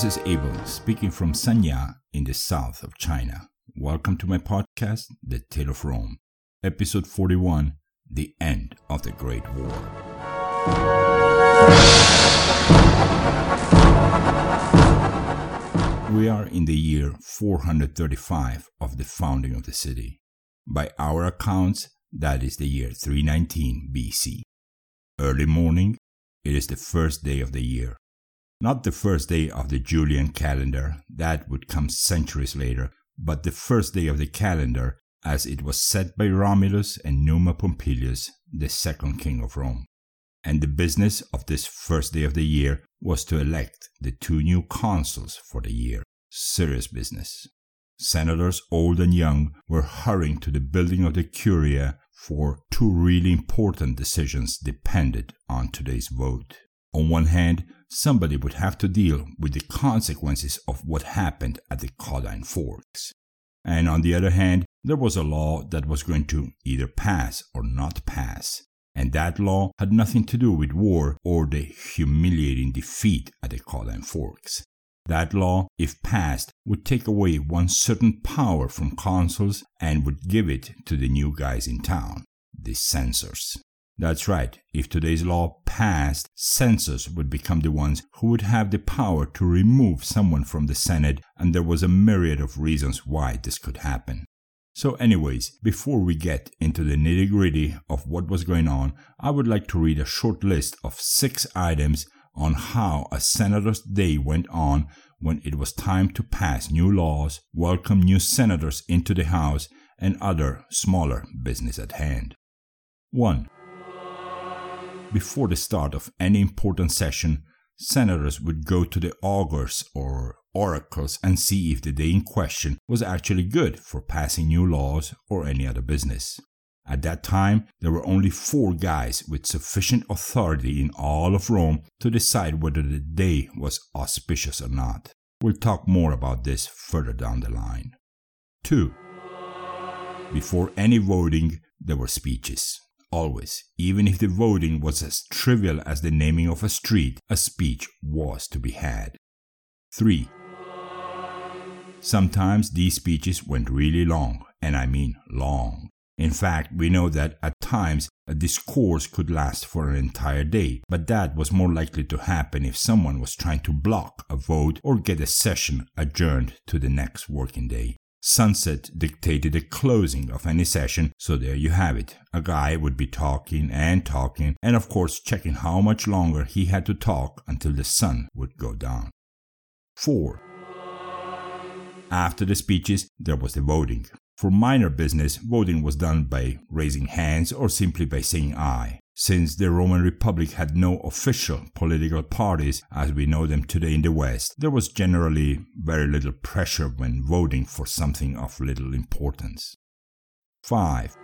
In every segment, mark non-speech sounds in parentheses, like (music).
This is Abel speaking from Sanya in the south of China. Welcome to my podcast, The Tale of Rome, episode 41 The End of the Great War. We are in the year 435 of the founding of the city. By our accounts, that is the year 319 BC. Early morning, it is the first day of the year. Not the first day of the Julian calendar, that would come centuries later, but the first day of the calendar as it was set by Romulus and Numa Pompilius, the second king of Rome. And the business of this first day of the year was to elect the two new consuls for the year. Serious business. Senators, old and young, were hurrying to the building of the Curia, for two really important decisions depended on today's vote. On one hand, somebody would have to deal with the consequences of what happened at the Caudine Forks. And on the other hand, there was a law that was going to either pass or not pass. And that law had nothing to do with war or the humiliating defeat at the Caudine Forks. That law, if passed, would take away one certain power from consuls and would give it to the new guys in town, the censors. That's right, if today's law passed, censors would become the ones who would have the power to remove someone from the Senate, and there was a myriad of reasons why this could happen. So, anyways, before we get into the nitty gritty of what was going on, I would like to read a short list of six items on how a senator's day went on when it was time to pass new laws, welcome new senators into the House, and other smaller business at hand. 1 before the start of any important session, senators would go to the augurs or oracles and see if the day in question was actually good for passing new laws or any other business. At that time, there were only four guys with sufficient authority in all of Rome to decide whether the day was auspicious or not. We'll talk more about this further down the line. 2. Before any voting, there were speeches. Always, even if the voting was as trivial as the naming of a street, a speech was to be had. 3. Sometimes these speeches went really long, and I mean long. In fact, we know that at times a discourse could last for an entire day, but that was more likely to happen if someone was trying to block a vote or get a session adjourned to the next working day. Sunset dictated the closing of any session, so there you have it. A guy would be talking and talking, and of course checking how much longer he had to talk until the sun would go down. 4. After the speeches, there was the voting. For minor business, voting was done by raising hands or simply by saying aye. Since the Roman Republic had no official political parties as we know them today in the West, there was generally very little pressure when voting for something of little importance. 5.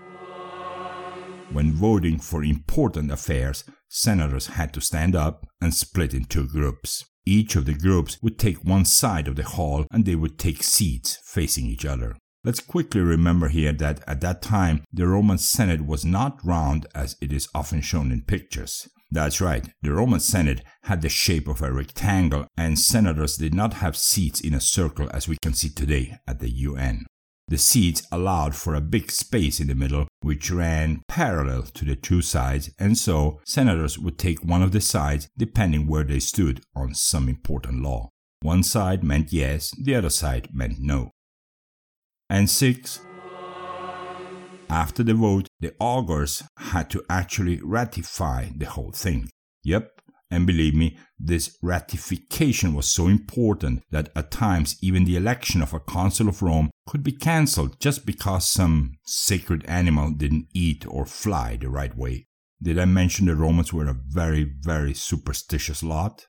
When voting for important affairs, senators had to stand up and split in two groups. Each of the groups would take one side of the hall and they would take seats facing each other. Let's quickly remember here that at that time the Roman Senate was not round as it is often shown in pictures. That's right, the Roman Senate had the shape of a rectangle, and senators did not have seats in a circle as we can see today at the UN. The seats allowed for a big space in the middle, which ran parallel to the two sides, and so senators would take one of the sides depending where they stood on some important law. One side meant yes, the other side meant no. And six, after the vote, the augurs had to actually ratify the whole thing. Yep, and believe me, this ratification was so important that at times even the election of a consul of Rome could be cancelled just because some sacred animal didn't eat or fly the right way. Did I mention the Romans were a very, very superstitious lot?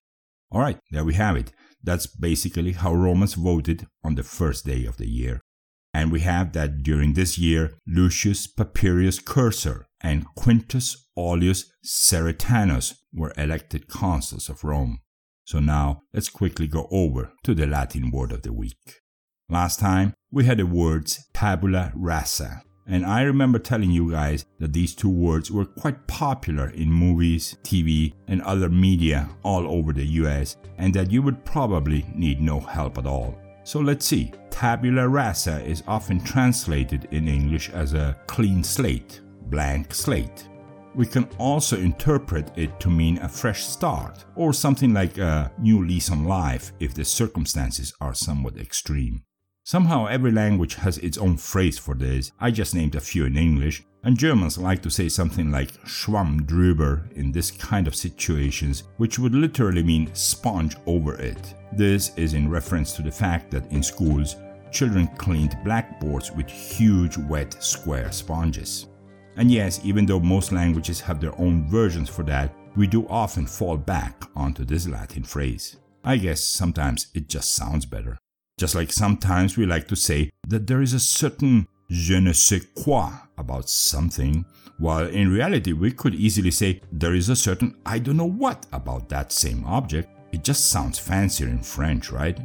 Alright, there we have it. That's basically how Romans voted on the first day of the year. And we have that during this year, Lucius Papirius Cursor and Quintus Aulus Cerretanus were elected consuls of Rome. So now let's quickly go over to the Latin word of the week. Last time we had the words tabula rasa, and I remember telling you guys that these two words were quite popular in movies, TV, and other media all over the US, and that you would probably need no help at all. So let's see. Tabula rasa is often translated in English as a clean slate, blank slate. We can also interpret it to mean a fresh start, or something like a new lease on life if the circumstances are somewhat extreme. Somehow every language has its own phrase for this. I just named a few in English, and Germans like to say something like Schwamm drüber in this kind of situations, which would literally mean sponge over it. This is in reference to the fact that in schools, children cleaned blackboards with huge wet square sponges. And yes, even though most languages have their own versions for that, we do often fall back onto this Latin phrase. I guess sometimes it just sounds better. Just like sometimes we like to say that there is a certain je ne sais quoi about something, while in reality we could easily say there is a certain I don't know what about that same object. It just sounds fancier in French, right?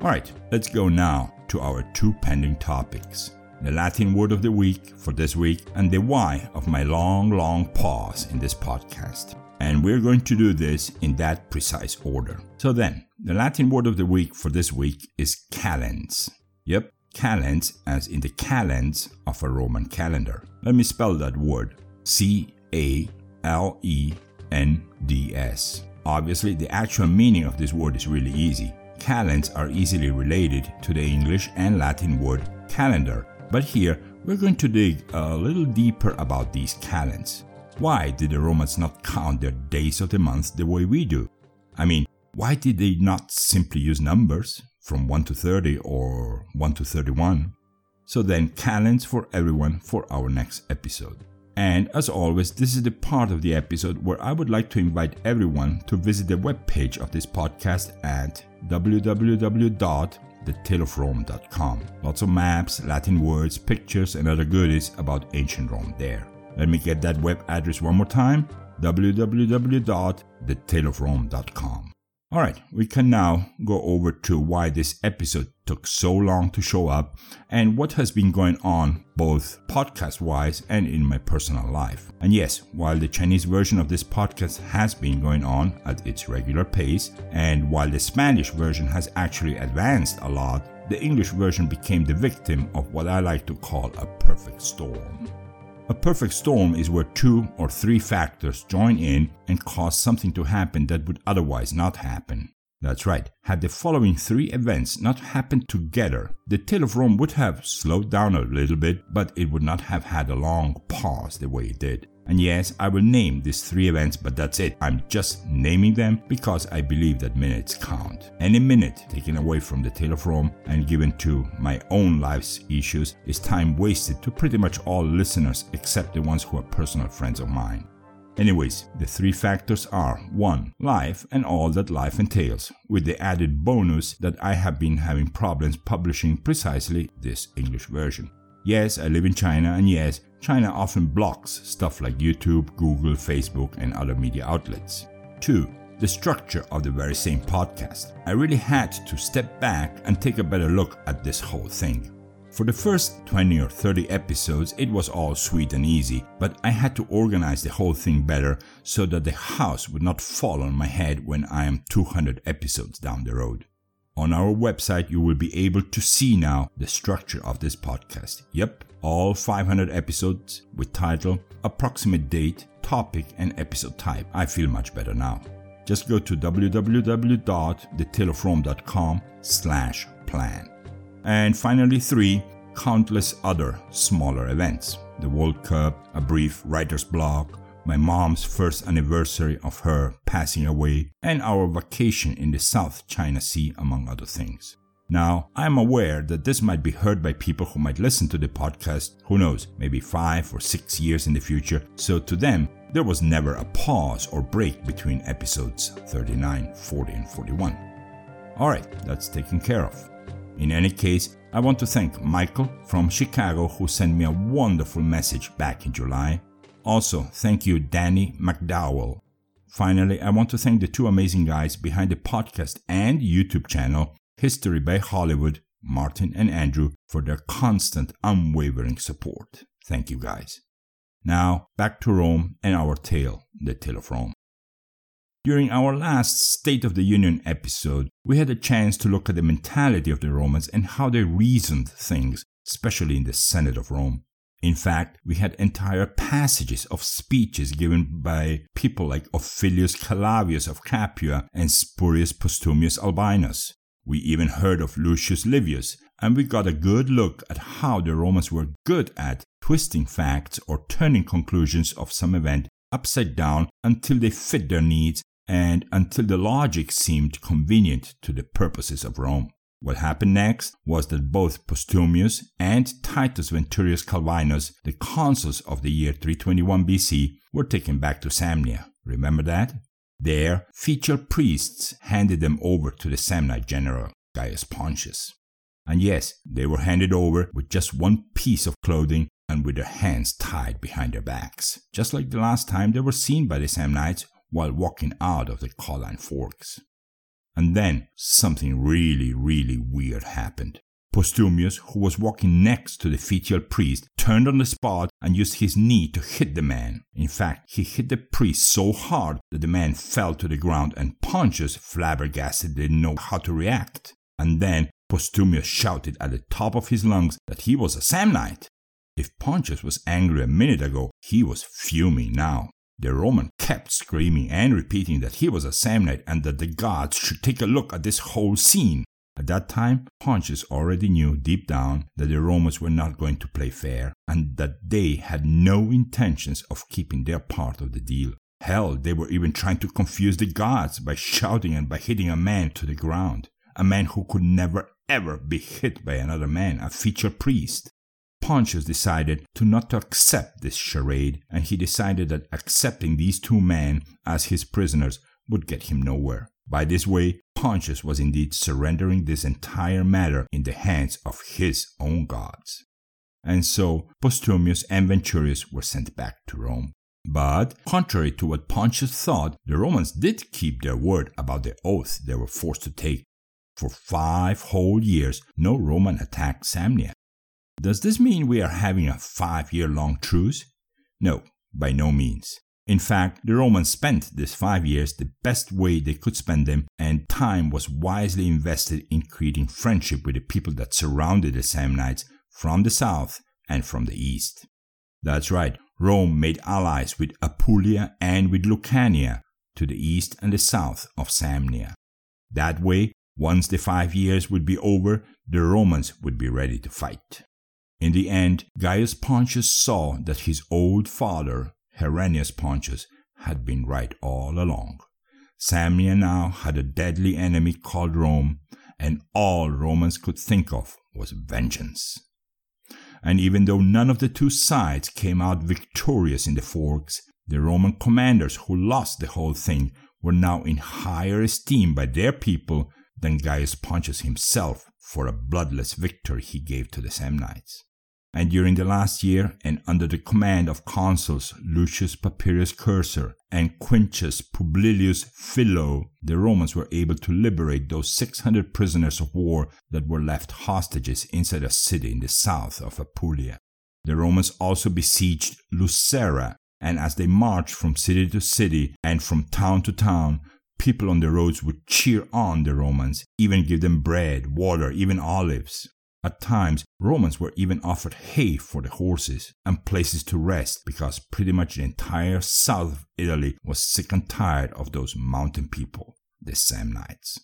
Alright, let's go now to our two pending topics the Latin word of the week for this week, and the why of my long, long pause in this podcast. And we're going to do this in that precise order. So then, the Latin word of the week for this week is calends. Yep, calends as in the calends of a Roman calendar. Let me spell that word C A L E N D S. Obviously, the actual meaning of this word is really easy. Calends are easily related to the English and Latin word calendar, but here we're going to dig a little deeper about these calends. Why did the Romans not count their days of the month the way we do? I mean, why did they not simply use numbers from 1 to 30 or 1 to 31? So then, calends for everyone for our next episode. And as always, this is the part of the episode where I would like to invite everyone to visit the webpage of this podcast at www.thetaleofrome.com. Lots of maps, Latin words, pictures, and other goodies about ancient Rome there. Let me get that web address one more time www.thetaleofrome.com. Alright, we can now go over to why this episode took so long to show up and what has been going on both podcast wise and in my personal life. And yes, while the Chinese version of this podcast has been going on at its regular pace, and while the Spanish version has actually advanced a lot, the English version became the victim of what I like to call a perfect storm. A perfect storm is where two or three factors join in and cause something to happen that would otherwise not happen. That's right, had the following three events not happened together, the tale of Rome would have slowed down a little bit, but it would not have had a long pause the way it did. And yes, I will name these three events, but that's it. I'm just naming them because I believe that minutes count. Any minute taken away from the tale of Rome and given to my own life's issues is time wasted to pretty much all listeners except the ones who are personal friends of mine. Anyways, the three factors are 1. Life and all that life entails, with the added bonus that I have been having problems publishing precisely this English version. Yes, I live in China, and yes, China often blocks stuff like YouTube, Google, Facebook, and other media outlets. 2. The structure of the very same podcast. I really had to step back and take a better look at this whole thing. For the first 20 or 30 episodes, it was all sweet and easy, but I had to organize the whole thing better so that the house would not fall on my head when I am 200 episodes down the road. On our website, you will be able to see now the structure of this podcast. Yep, all 500 episodes with title, approximate date, topic, and episode type. I feel much better now. Just go to www.thetaleofrome.com slash plan. And finally, three, countless other smaller events. The World Cup, a brief writer's blog, my mom's first anniversary of her passing away, and our vacation in the South China Sea, among other things. Now, I'm aware that this might be heard by people who might listen to the podcast, who knows, maybe five or six years in the future, so to them, there was never a pause or break between episodes 39, 40, and 41. Alright, that's taken care of. In any case, I want to thank Michael from Chicago who sent me a wonderful message back in July also, thank you, Danny McDowell. Finally, I want to thank the two amazing guys behind the podcast and YouTube channel, History by Hollywood, Martin and Andrew, for their constant, unwavering support. Thank you guys. Now, back to Rome and our tale, the tale of Rome. During our last State of the Union episode, we had a chance to look at the mentality of the Romans and how they reasoned things, especially in the Senate of Rome. In fact, we had entire passages of speeches given by people like Ophilius Calavius of Capua and Spurius Postumius Albinus. We even heard of Lucius Livius, and we got a good look at how the Romans were good at twisting facts or turning conclusions of some event upside down until they fit their needs and until the logic seemed convenient to the purposes of Rome. What happened next was that both Postumius and Titus Venturius Calvinus, the consuls of the year 321 BC, were taken back to Samnia. Remember that? There, fetial priests handed them over to the Samnite general, Gaius Pontius. And yes, they were handed over with just one piece of clothing and with their hands tied behind their backs, just like the last time they were seen by the Samnites while walking out of the Caudine Forks. And then something really, really weird happened. Postumius, who was walking next to the Fetial priest, turned on the spot and used his knee to hit the man. In fact, he hit the priest so hard that the man fell to the ground and Pontius, flabbergasted, didn't know how to react. And then Postumius shouted at the top of his lungs that he was a Samnite. If Pontius was angry a minute ago, he was fuming now. The Roman kept screaming and repeating that he was a Samnite and that the gods should take a look at this whole scene. At that time, Pontius already knew deep down that the Romans were not going to play fair and that they had no intentions of keeping their part of the deal. Hell, they were even trying to confuse the gods by shouting and by hitting a man to the ground. A man who could never ever be hit by another man, a fetial priest. Pontius decided to not to accept this charade, and he decided that accepting these two men as his prisoners would get him nowhere. By this way, Pontius was indeed surrendering this entire matter in the hands of his own gods. And so Postumius and Venturius were sent back to Rome. But, contrary to what Pontius thought, the Romans did keep their word about the oath they were forced to take. For five whole years, no Roman attacked Samnia. Does this mean we are having a five year long truce? No, by no means. In fact, the Romans spent these five years the best way they could spend them, and time was wisely invested in creating friendship with the people that surrounded the Samnites from the south and from the east. That's right, Rome made allies with Apulia and with Lucania to the east and the south of Samnia. That way, once the five years would be over, the Romans would be ready to fight. In the end, Gaius Pontius saw that his old father, Herennius Pontius, had been right all along. Samnia now had a deadly enemy called Rome, and all Romans could think of was vengeance. And even though none of the two sides came out victorious in the forks, the Roman commanders who lost the whole thing were now in higher esteem by their people than Gaius Pontius himself for a bloodless victory he gave to the Samnites and during the last year, and under the command of consuls Lucius Papirius Cursor and Quintus Publilius Philo, the Romans were able to liberate those 600 prisoners of war that were left hostages inside a city in the south of Apulia. The Romans also besieged Lucera, and as they marched from city to city and from town to town, people on the roads would cheer on the Romans, even give them bread, water, even olives. At times, Romans were even offered hay for the horses and places to rest because pretty much the entire south of Italy was sick and tired of those mountain people, the Samnites.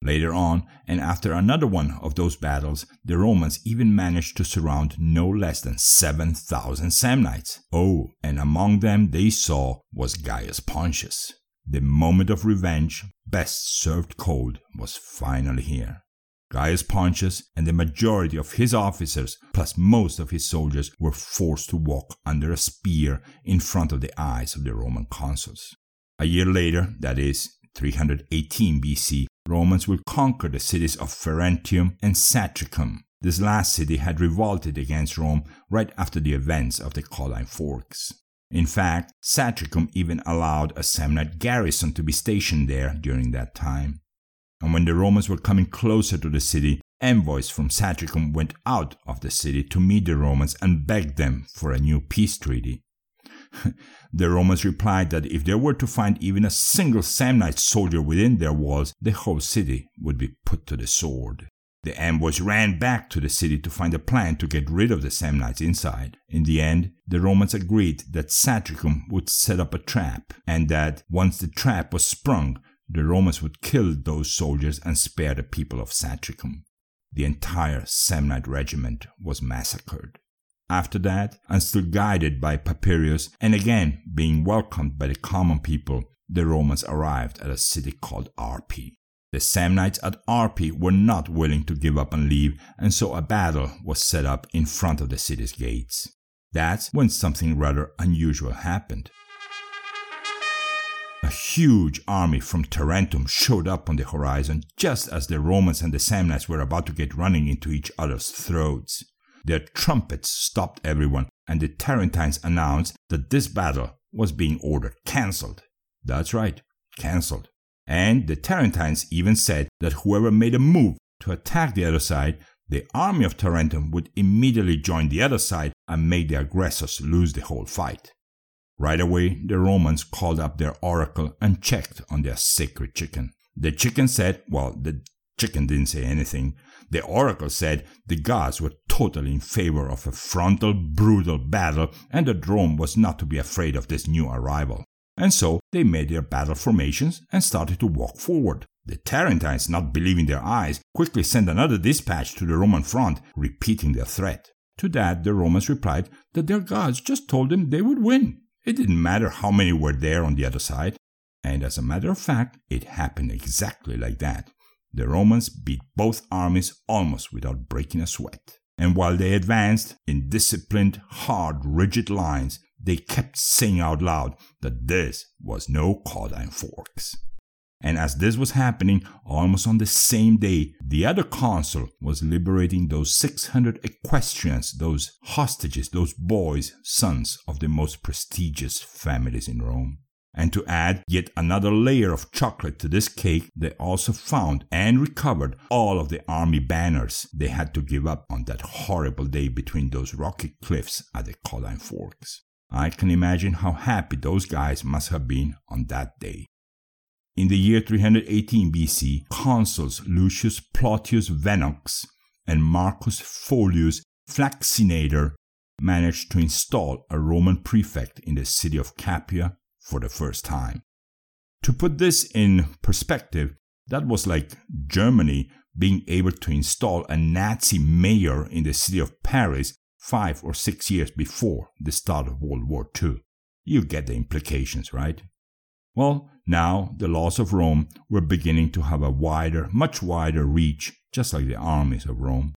Later on, and after another one of those battles, the Romans even managed to surround no less than 7,000 Samnites. Oh, and among them they saw was Gaius Pontius. The moment of revenge, best served cold, was finally here. Gaius Pontius and the majority of his officers, plus most of his soldiers, were forced to walk under a spear in front of the eyes of the Roman consuls. A year later, that is, 318 BC, Romans will conquer the cities of Ferentium and Satricum. This last city had revolted against Rome right after the events of the Caudine Forks. In fact, Satricum even allowed a Samnite garrison to be stationed there during that time. And when the Romans were coming closer to the city, envoys from Satricum went out of the city to meet the Romans and begged them for a new peace treaty. (laughs) the Romans replied that if they were to find even a single Samnite soldier within their walls, the whole city would be put to the sword. The envoys ran back to the city to find a plan to get rid of the Samnites inside. In the end, the Romans agreed that Satricum would set up a trap, and that once the trap was sprung, the Romans would kill those soldiers and spare the people of Satricum. The entire Samnite regiment was massacred. After that, and still guided by Papirius, and again being welcomed by the common people, the Romans arrived at a city called Arpi. The Samnites at Arpi were not willing to give up and leave, and so a battle was set up in front of the city's gates. That's when something rather unusual happened. A huge army from Tarentum showed up on the horizon just as the Romans and the Samnites were about to get running into each other's throats. Their trumpets stopped everyone, and the Tarentines announced that this battle was being ordered cancelled. That's right, cancelled. And the Tarentines even said that whoever made a move to attack the other side, the army of Tarentum would immediately join the other side and make the aggressors lose the whole fight. Right away, the Romans called up their oracle and checked on their sacred chicken. The chicken said, well, the chicken didn't say anything. The oracle said the gods were totally in favor of a frontal, brutal battle and that Rome was not to be afraid of this new arrival. And so they made their battle formations and started to walk forward. The Tarentines, not believing their eyes, quickly sent another dispatch to the Roman front, repeating their threat. To that, the Romans replied that their gods just told them they would win. It didn't matter how many were there on the other side. And as a matter of fact, it happened exactly like that. The Romans beat both armies almost without breaking a sweat. And while they advanced in disciplined, hard, rigid lines, they kept saying out loud that this was no Caudine Forks. And as this was happening, almost on the same day, the other consul was liberating those 600 equestrians, those hostages, those boys, sons of the most prestigious families in Rome. And to add yet another layer of chocolate to this cake, they also found and recovered all of the army banners they had to give up on that horrible day between those rocky cliffs at the Caudine Forks. I can imagine how happy those guys must have been on that day. In the year 318 BC, consuls Lucius Plautius Venox and Marcus Folius Flaccinator managed to install a Roman prefect in the city of Capua for the first time. To put this in perspective, that was like Germany being able to install a Nazi mayor in the city of Paris five or six years before the start of World War II. You get the implications, right? Well, now the laws of Rome were beginning to have a wider, much wider reach, just like the armies of Rome.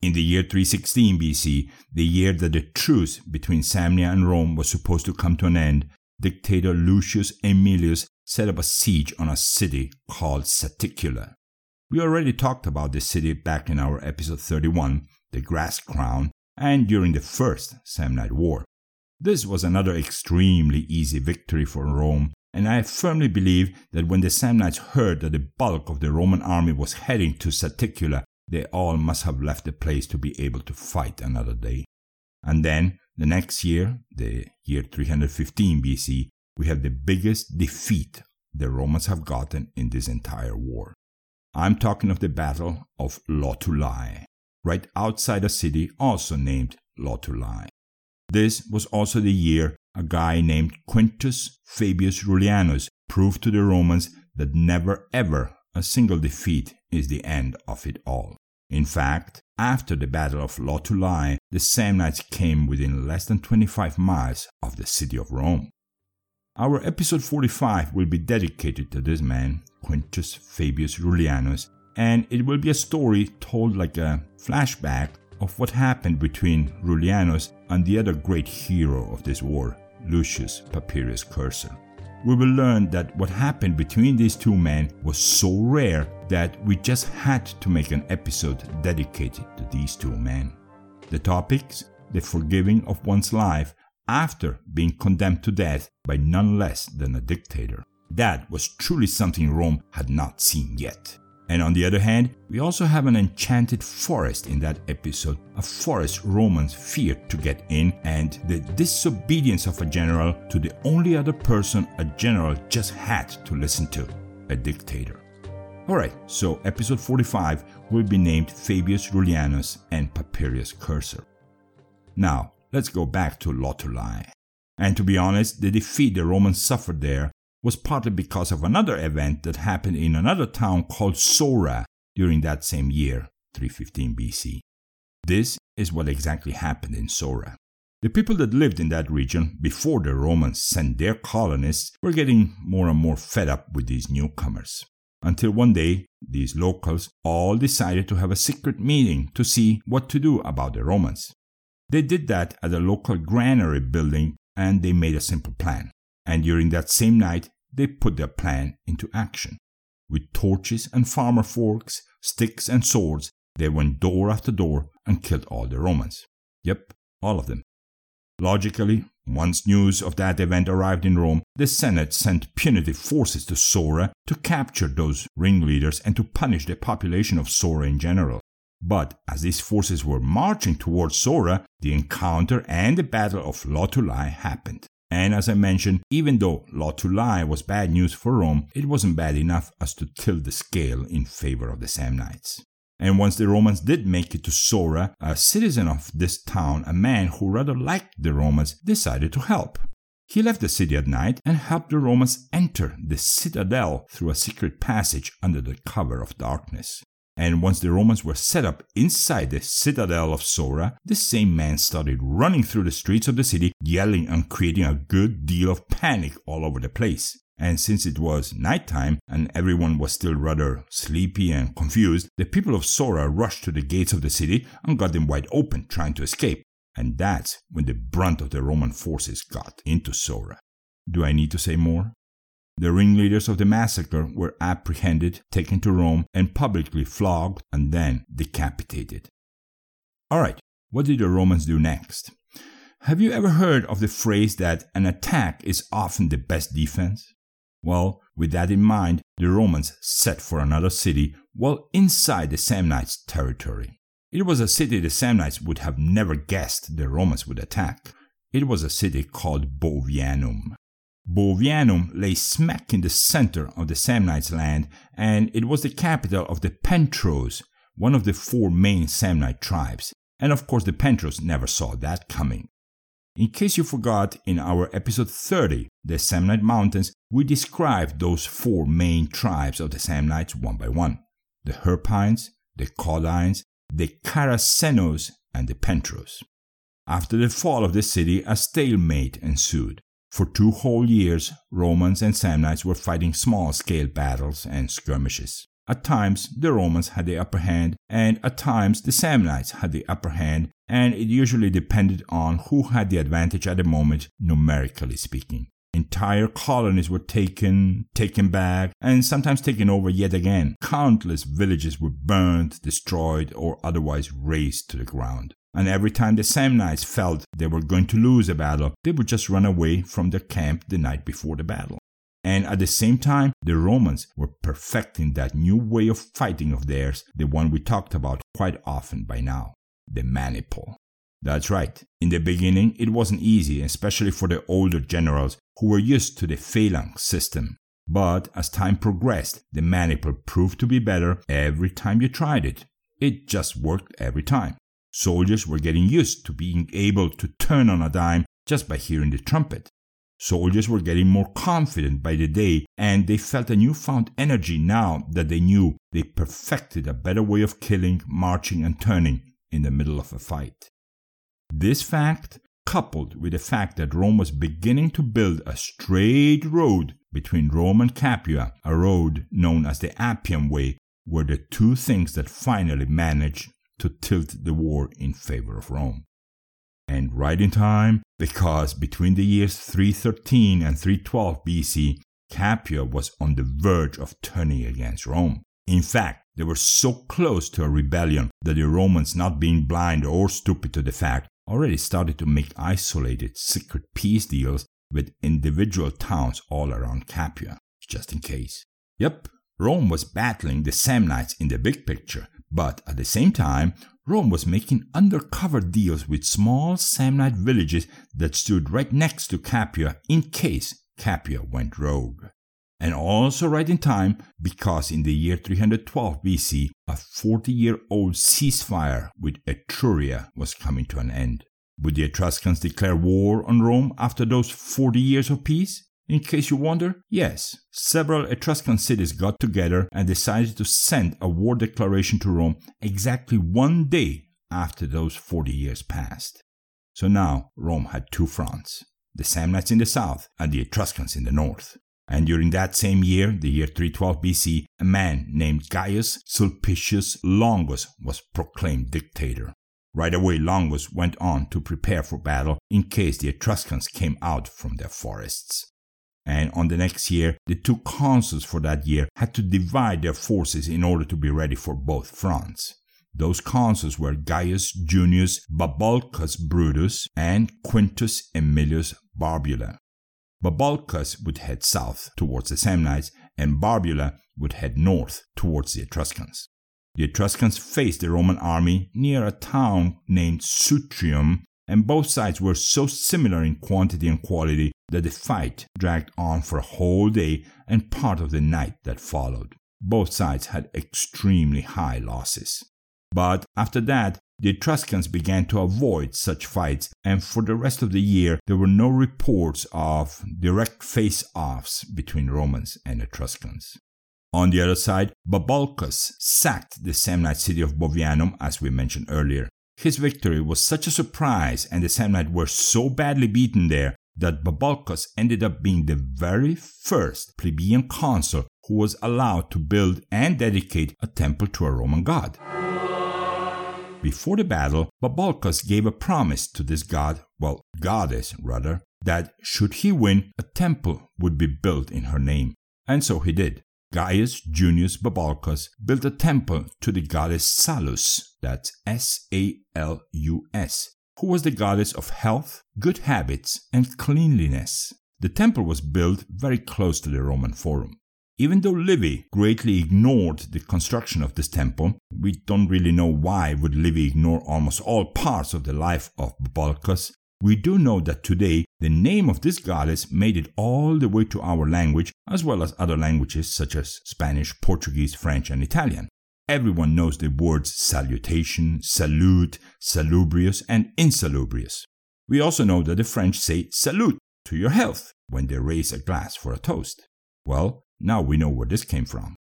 In the year 316 BC, the year that the truce between Samnia and Rome was supposed to come to an end, dictator Lucius Aemilius set up a siege on a city called Saticula. We already talked about this city back in our episode 31, the Grass Crown, and during the First Samnite War. This was another extremely easy victory for Rome, and I firmly believe that when the Samnites heard that the bulk of the Roman army was heading to Saticula, they all must have left the place to be able to fight another day. And then, the next year, the year 315 BC, we have the biggest defeat the Romans have gotten in this entire war. I'm talking of the Battle of Lautulae right outside a city also named Lautulae. This was also the year a guy named Quintus Fabius Rullianus proved to the Romans that never ever a single defeat is the end of it all. In fact, after the Battle of Lautulae, the Samnites came within less than 25 miles of the city of Rome. Our episode 45 will be dedicated to this man, Quintus Fabius Rullianus, and it will be a story told like a flashback of what happened between Rullianus and the other great hero of this war, Lucius Papirius Cursor. We will learn that what happened between these two men was so rare that we just had to make an episode dedicated to these two men. The topics the forgiving of one's life after being condemned to death by none less than a dictator. That was truly something Rome had not seen yet. And on the other hand, we also have an enchanted forest in that episode, a forest Romans feared to get in, and the disobedience of a general to the only other person a general just had to listen to a dictator. Alright, so episode 45 will be named Fabius Rullianus and Papirius Cursor. Now, let's go back to Lotuli. And to be honest, the defeat the Romans suffered there was partly because of another event that happened in another town called Sora during that same year, 315 BC. This is what exactly happened in Sora. The people that lived in that region before the Romans sent their colonists were getting more and more fed up with these newcomers. Until one day, these locals all decided to have a secret meeting to see what to do about the Romans. They did that at a local granary building and they made a simple plan and during that same night they put their plan into action. With torches and farmer forks, sticks and swords, they went door after door and killed all the Romans. Yep, all of them. Logically, once news of that event arrived in Rome, the Senate sent punitive forces to Sora to capture those ringleaders and to punish the population of Sora in general. But as these forces were marching towards Sora, the encounter and the Battle of Lotuli happened. And as I mentioned, even though Lotuli was bad news for Rome, it wasn't bad enough as to tilt the scale in favor of the Samnites. And once the Romans did make it to Sora, a citizen of this town, a man who rather liked the Romans, decided to help. He left the city at night and helped the Romans enter the citadel through a secret passage under the cover of darkness. And once the Romans were set up inside the citadel of Sora, the same man started running through the streets of the city, yelling and creating a good deal of panic all over the place. And since it was nighttime and everyone was still rather sleepy and confused, the people of Sora rushed to the gates of the city and got them wide open, trying to escape. And that's when the brunt of the Roman forces got into Sora. Do I need to say more? The ringleaders of the massacre were apprehended, taken to Rome, and publicly flogged and then decapitated. Alright, what did the Romans do next? Have you ever heard of the phrase that an attack is often the best defense? Well, with that in mind, the Romans set for another city well inside the Samnites' territory. It was a city the Samnites would have never guessed the Romans would attack. It was a city called Bovianum. Bovianum lay smack in the center of the Samnites' land, and it was the capital of the Pentros, one of the four main Samnite tribes. And of course, the Pentros never saw that coming. In case you forgot, in our episode 30, the Samnite Mountains, we described those four main tribes of the Samnites one by one the Herpines, the Caudines, the Caracenos, and the Pentros. After the fall of the city, a stalemate ensued. For two whole years, Romans and Samnites were fighting small scale battles and skirmishes. At times, the Romans had the upper hand, and at times, the Samnites had the upper hand, and it usually depended on who had the advantage at the moment, numerically speaking. Entire colonies were taken, taken back, and sometimes taken over yet again. Countless villages were burned, destroyed, or otherwise razed to the ground. And every time the Samnites felt they were going to lose a battle, they would just run away from their camp the night before the battle. And at the same time, the Romans were perfecting that new way of fighting of theirs, the one we talked about quite often by now the maniple. That's right. In the beginning, it wasn't easy, especially for the older generals who were used to the phalanx system. But as time progressed, the maniple proved to be better every time you tried it. It just worked every time. Soldiers were getting used to being able to turn on a dime just by hearing the trumpet. Soldiers were getting more confident by the day, and they felt a newfound energy now that they knew they perfected a better way of killing, marching, and turning in the middle of a fight. This fact, coupled with the fact that Rome was beginning to build a straight road between Rome and Capua, a road known as the Appian Way, were the two things that finally managed to tilt the war in favor of Rome. And right in time, because between the years 313 and 312 BC, Capua was on the verge of turning against Rome. In fact, they were so close to a rebellion that the Romans, not being blind or stupid to the fact, already started to make isolated secret peace deals with individual towns all around Capua, just in case. Yep, Rome was battling the Samnites in the big picture, but at the same time, Rome was making undercover deals with small Samnite villages that stood right next to Capua in case Capua went rogue. And also right in time because in the year 312 BC, a 40 year old ceasefire with Etruria was coming to an end. Would the Etruscans declare war on Rome after those 40 years of peace? In case you wonder, yes, several Etruscan cities got together and decided to send a war declaration to Rome exactly one day after those 40 years passed. So now Rome had two fronts the Samnites in the south and the Etruscans in the north. And during that same year, the year 312 BC, a man named Gaius Sulpicius Longus was proclaimed dictator. Right away, Longus went on to prepare for battle in case the Etruscans came out from their forests. And on the next year, the two consuls for that year had to divide their forces in order to be ready for both fronts. Those consuls were Gaius Junius Babulcus Brutus and Quintus Aemilius Barbula. Babulcus would head south towards the Samnites, and Barbula would head north towards the Etruscans. The Etruscans faced the Roman army near a town named Sutrium, and both sides were so similar in quantity and quality that the fight dragged on for a whole day and part of the night that followed. Both sides had extremely high losses. But after that, the Etruscans began to avoid such fights, and for the rest of the year, there were no reports of direct face offs between Romans and Etruscans. On the other side, Babulcus sacked the Samnite city of Bovianum, as we mentioned earlier. His victory was such a surprise, and the Samnites were so badly beaten there that Babulcus ended up being the very first plebeian consul who was allowed to build and dedicate a temple to a Roman god. Before the battle, Babulcus gave a promise to this god, well, goddess rather, that should he win, a temple would be built in her name. And so he did. Gaius Junius Babulcus built a temple to the goddess Salus, that's S A L U S, who was the goddess of health, good habits, and cleanliness. The temple was built very close to the Roman Forum. Even though Livy greatly ignored the construction of this temple, we don't really know why would Livy ignore almost all parts of the life of Babulcus. We do know that today the name of this goddess made it all the way to our language, as well as other languages such as Spanish, Portuguese, French, and Italian. Everyone knows the words salutation, salute, salubrious, and insalubrious. We also know that the French say salute to your health when they raise a glass for a toast. Well, now we know where this came from.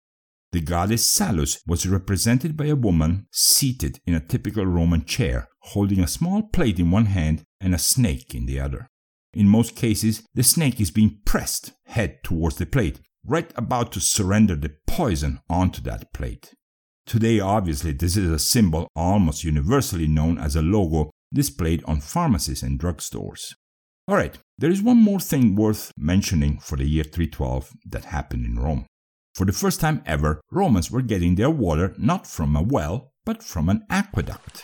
The goddess Salus was represented by a woman seated in a typical Roman chair, holding a small plate in one hand and a snake in the other. In most cases, the snake is being pressed head towards the plate, right about to surrender the poison onto that plate. Today, obviously, this is a symbol almost universally known as a logo displayed on pharmacies and drugstores. Alright, there is one more thing worth mentioning for the year 312 that happened in Rome. For the first time ever, Romans were getting their water not from a well, but from an aqueduct.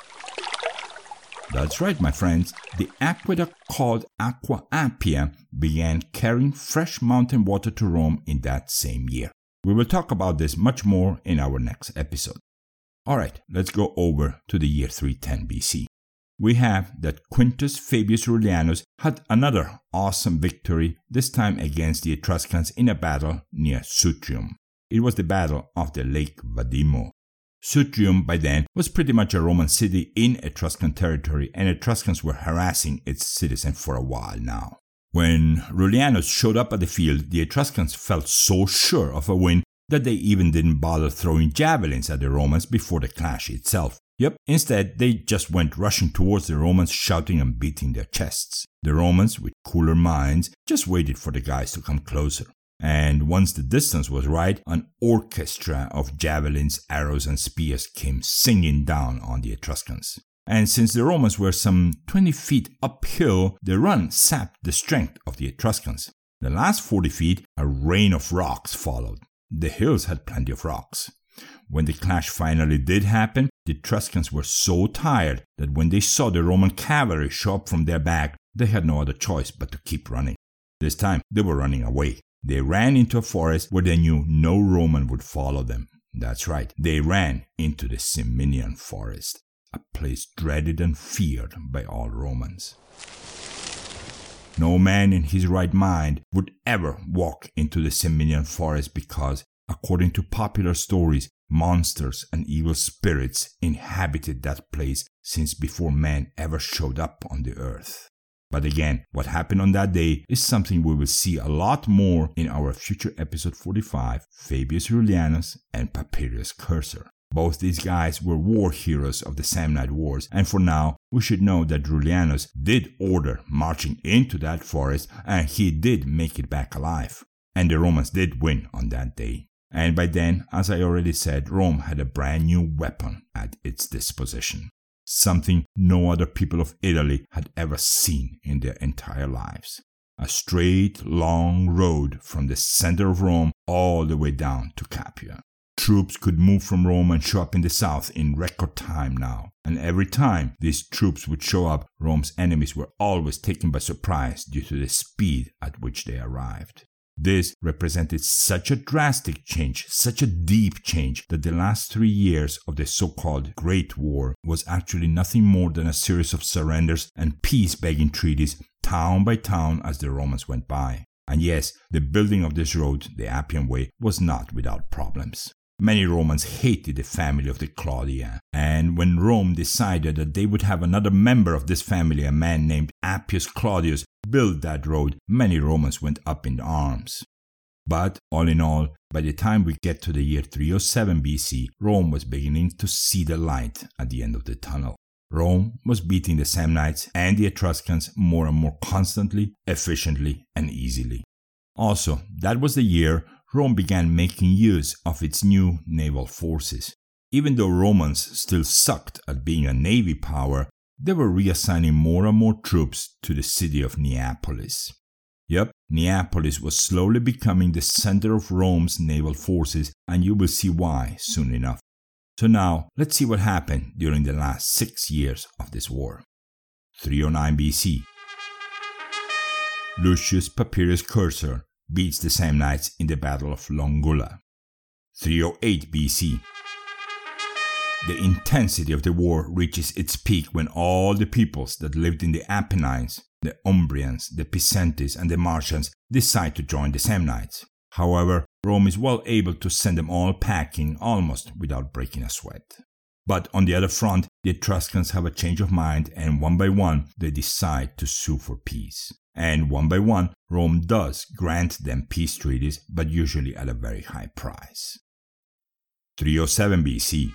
That's right, my friends. The aqueduct called Aqua Appia began carrying fresh mountain water to Rome in that same year. We will talk about this much more in our next episode. Alright, let's go over to the year 310 BC we have that Quintus Fabius Rullianus had another awesome victory, this time against the Etruscans in a battle near Sutrium. It was the Battle of the Lake Vadimo. Sutrium by then was pretty much a Roman city in Etruscan territory, and Etruscans were harassing its citizens for a while now. When Rullianus showed up at the field, the Etruscans felt so sure of a win that they even didn't bother throwing javelins at the Romans before the clash itself. Yep, instead, they just went rushing towards the Romans, shouting and beating their chests. The Romans, with cooler minds, just waited for the guys to come closer. And once the distance was right, an orchestra of javelins, arrows, and spears came singing down on the Etruscans. And since the Romans were some 20 feet uphill, the run sapped the strength of the Etruscans. The last 40 feet, a rain of rocks followed. The hills had plenty of rocks. When the clash finally did happen, the Etruscans were so tired that when they saw the Roman cavalry show up from their back, they had no other choice but to keep running. This time, they were running away. They ran into a forest where they knew no Roman would follow them. That's right, they ran into the Ciminian forest, a place dreaded and feared by all Romans. No man in his right mind would ever walk into the Ciminian forest because, according to popular stories, monsters and evil spirits inhabited that place since before man ever showed up on the earth. But again, what happened on that day is something we will see a lot more in our future episode 45 Fabius Rullianus and Papirius Cursor. Both these guys were war heroes of the Samnite Wars, and for now, we should know that Rullianus did order marching into that forest, and he did make it back alive. And the Romans did win on that day. And by then, as I already said, Rome had a brand new weapon at its disposition. Something no other people of Italy had ever seen in their entire lives. A straight, long road from the center of Rome all the way down to Capua. Troops could move from Rome and show up in the south in record time now. And every time these troops would show up, Rome's enemies were always taken by surprise due to the speed at which they arrived. This represented such a drastic change, such a deep change, that the last three years of the so called Great War was actually nothing more than a series of surrenders and peace begging treaties, town by town, as the Romans went by. And yes, the building of this road, the Appian Way, was not without problems. Many Romans hated the family of the Claudia, and when Rome decided that they would have another member of this family, a man named Appius Claudius, build that road, many Romans went up in arms. But all in all, by the time we get to the year 307 BC, Rome was beginning to see the light at the end of the tunnel. Rome was beating the Samnites and the Etruscans more and more constantly, efficiently, and easily. Also, that was the year Rome began making use of its new naval forces. Even though Romans still sucked at being a navy power, they were reassigning more and more troops to the city of Neapolis. Yep, Neapolis was slowly becoming the center of Rome's naval forces, and you will see why soon enough. So now, let's see what happened during the last six years of this war. 309 BC. Lucius Papirius Cursor beats the Samnites in the Battle of Longula. 308 BC. The intensity of the war reaches its peak when all the peoples that lived in the Apennines, the Umbrians, the Picentes, and the Marsians, decide to join the Samnites. However, Rome is well able to send them all packing almost without breaking a sweat. But on the other front, the Etruscans have a change of mind and one by one they decide to sue for peace. And one by one, Rome does grant them peace treaties, but usually at a very high price. 307 BC.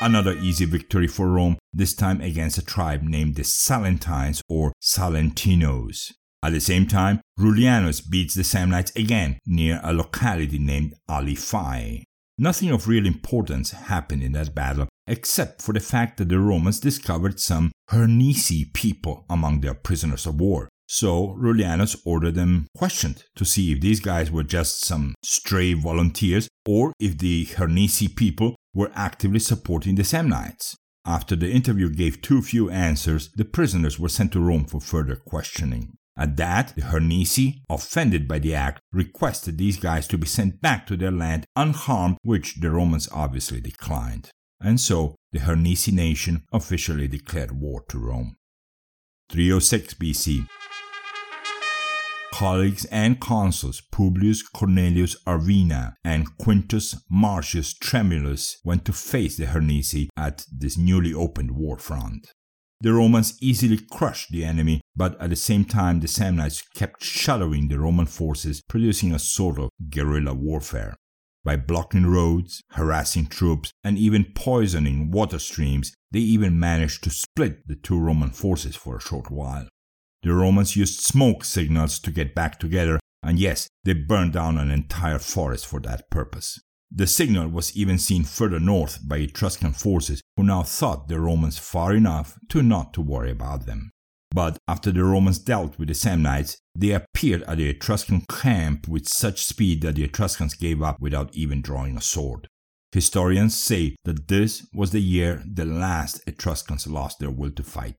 Another easy victory for Rome, this time against a tribe named the Salentines or Salentinos. At the same time, Rullianus beats the Samnites again near a locality named Aliphae. Nothing of real importance happened in that battle, except for the fact that the Romans discovered some Hernici people among their prisoners of war. So Rullianus ordered them questioned to see if these guys were just some stray volunteers or if the Hernici people were actively supporting the Samnites. After the interview gave too few answers, the prisoners were sent to Rome for further questioning. At that, the Hernici, offended by the act, requested these guys to be sent back to their land unharmed, which the Romans obviously declined. And so, the Hernici nation officially declared war to Rome. 306 BC. Colleagues and consuls Publius Cornelius Arvina and Quintus Marcius Tremulus went to face the Hernici at this newly opened war front. The Romans easily crushed the enemy, but at the same time the Samnites kept shadowing the Roman forces, producing a sort of guerrilla warfare. By blocking roads, harassing troops, and even poisoning water streams, they even managed to split the two Roman forces for a short while. The Romans used smoke signals to get back together, and yes, they burned down an entire forest for that purpose. The signal was even seen further north by Etruscan forces who now thought the Romans far enough to not to worry about them. But after the Romans dealt with the Samnites, they appeared at the Etruscan camp with such speed that the Etruscans gave up without even drawing a sword. Historians say that this was the year the last Etruscans lost their will to fight.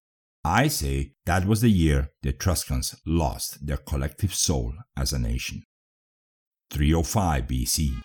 I say that was the year the Etruscans lost their collective soul as a nation. 305 BC.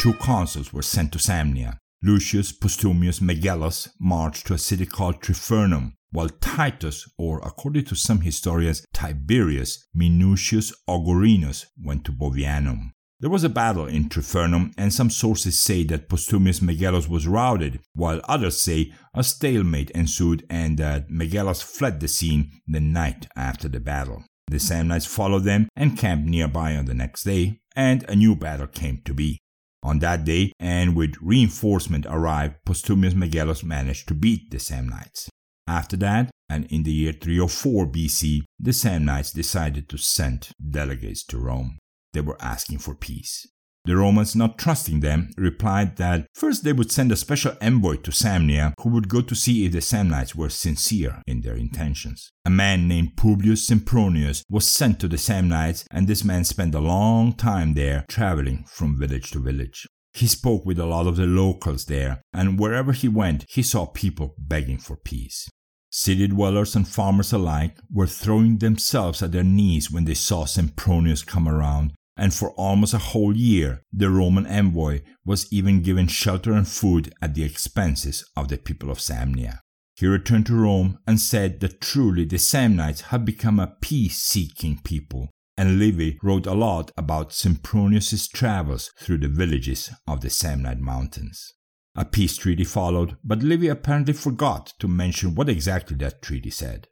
Two consuls were sent to Samnia. Lucius Postumius Megellus marched to a city called Trifernum, while Titus, or according to some historians, Tiberius Minucius Augurinus, went to Bovianum. There was a battle in Trifernum, and some sources say that Postumius Megellus was routed, while others say a stalemate ensued and that Megellus fled the scene the night after the battle. The Samnites followed them and camped nearby on the next day, and a new battle came to be. On that day, and with reinforcement arrived, Postumius Megellus managed to beat the Samnites. After that, and in the year 304 BC, the Samnites decided to send delegates to Rome they were asking for peace. The Romans, not trusting them, replied that first they would send a special envoy to Samnia who would go to see if the Samnites were sincere in their intentions. A man named Publius Sempronius was sent to the Samnites, and this man spent a long time there, traveling from village to village. He spoke with a lot of the locals there, and wherever he went, he saw people begging for peace. City dwellers and farmers alike were throwing themselves at their knees when they saw Sempronius come around, and for almost a whole year the Roman envoy was even given shelter and food at the expenses of the people of Samnia. He returned to Rome and said that truly the Samnites had become a peace seeking people, and Livy wrote a lot about Sempronius's travels through the villages of the Samnite mountains. A peace treaty followed, but Livy apparently forgot to mention what exactly that treaty said.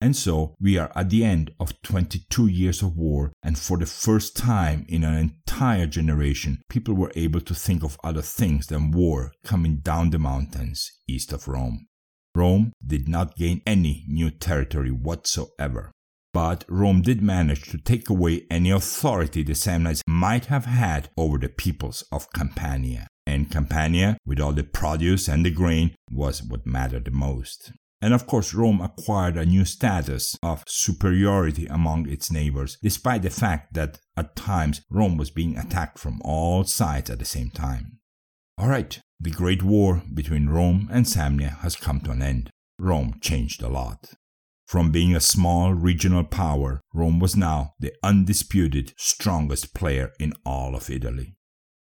And so we are at the end of 22 years of war, and for the first time in an entire generation, people were able to think of other things than war coming down the mountains east of Rome. Rome did not gain any new territory whatsoever. But Rome did manage to take away any authority the Samnites might have had over the peoples of Campania. And Campania, with all the produce and the grain, was what mattered the most. And of course, Rome acquired a new status of superiority among its neighbors, despite the fact that at times Rome was being attacked from all sides at the same time. Alright, the Great War between Rome and Samnia has come to an end. Rome changed a lot. From being a small regional power, Rome was now the undisputed strongest player in all of Italy.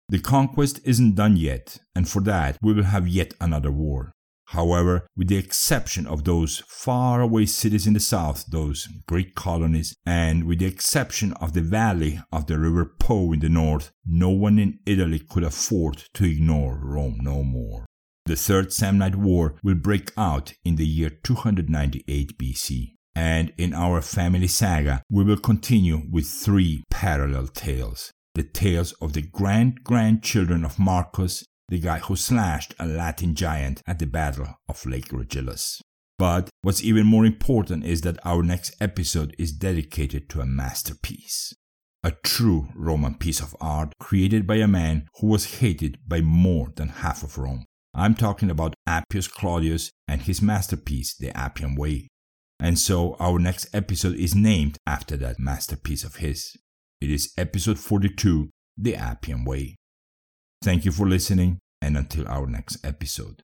The conquest isn't done yet, and for that we will have yet another war. However, with the exception of those faraway cities in the south, those great colonies, and with the exception of the valley of the river Po in the north, no one in Italy could afford to ignore Rome no more. The Third Samnite War will break out in the year 298 BC. And in our family saga, we will continue with three parallel tales. The tales of the grand grandchildren of Marcus the guy who slashed a Latin giant at the Battle of Lake Regillus. But what's even more important is that our next episode is dedicated to a masterpiece. A true Roman piece of art created by a man who was hated by more than half of Rome. I'm talking about Appius Claudius and his masterpiece, The Appian Way. And so our next episode is named after that masterpiece of his. It is episode 42, The Appian Way. Thank you for listening, and until our next episode.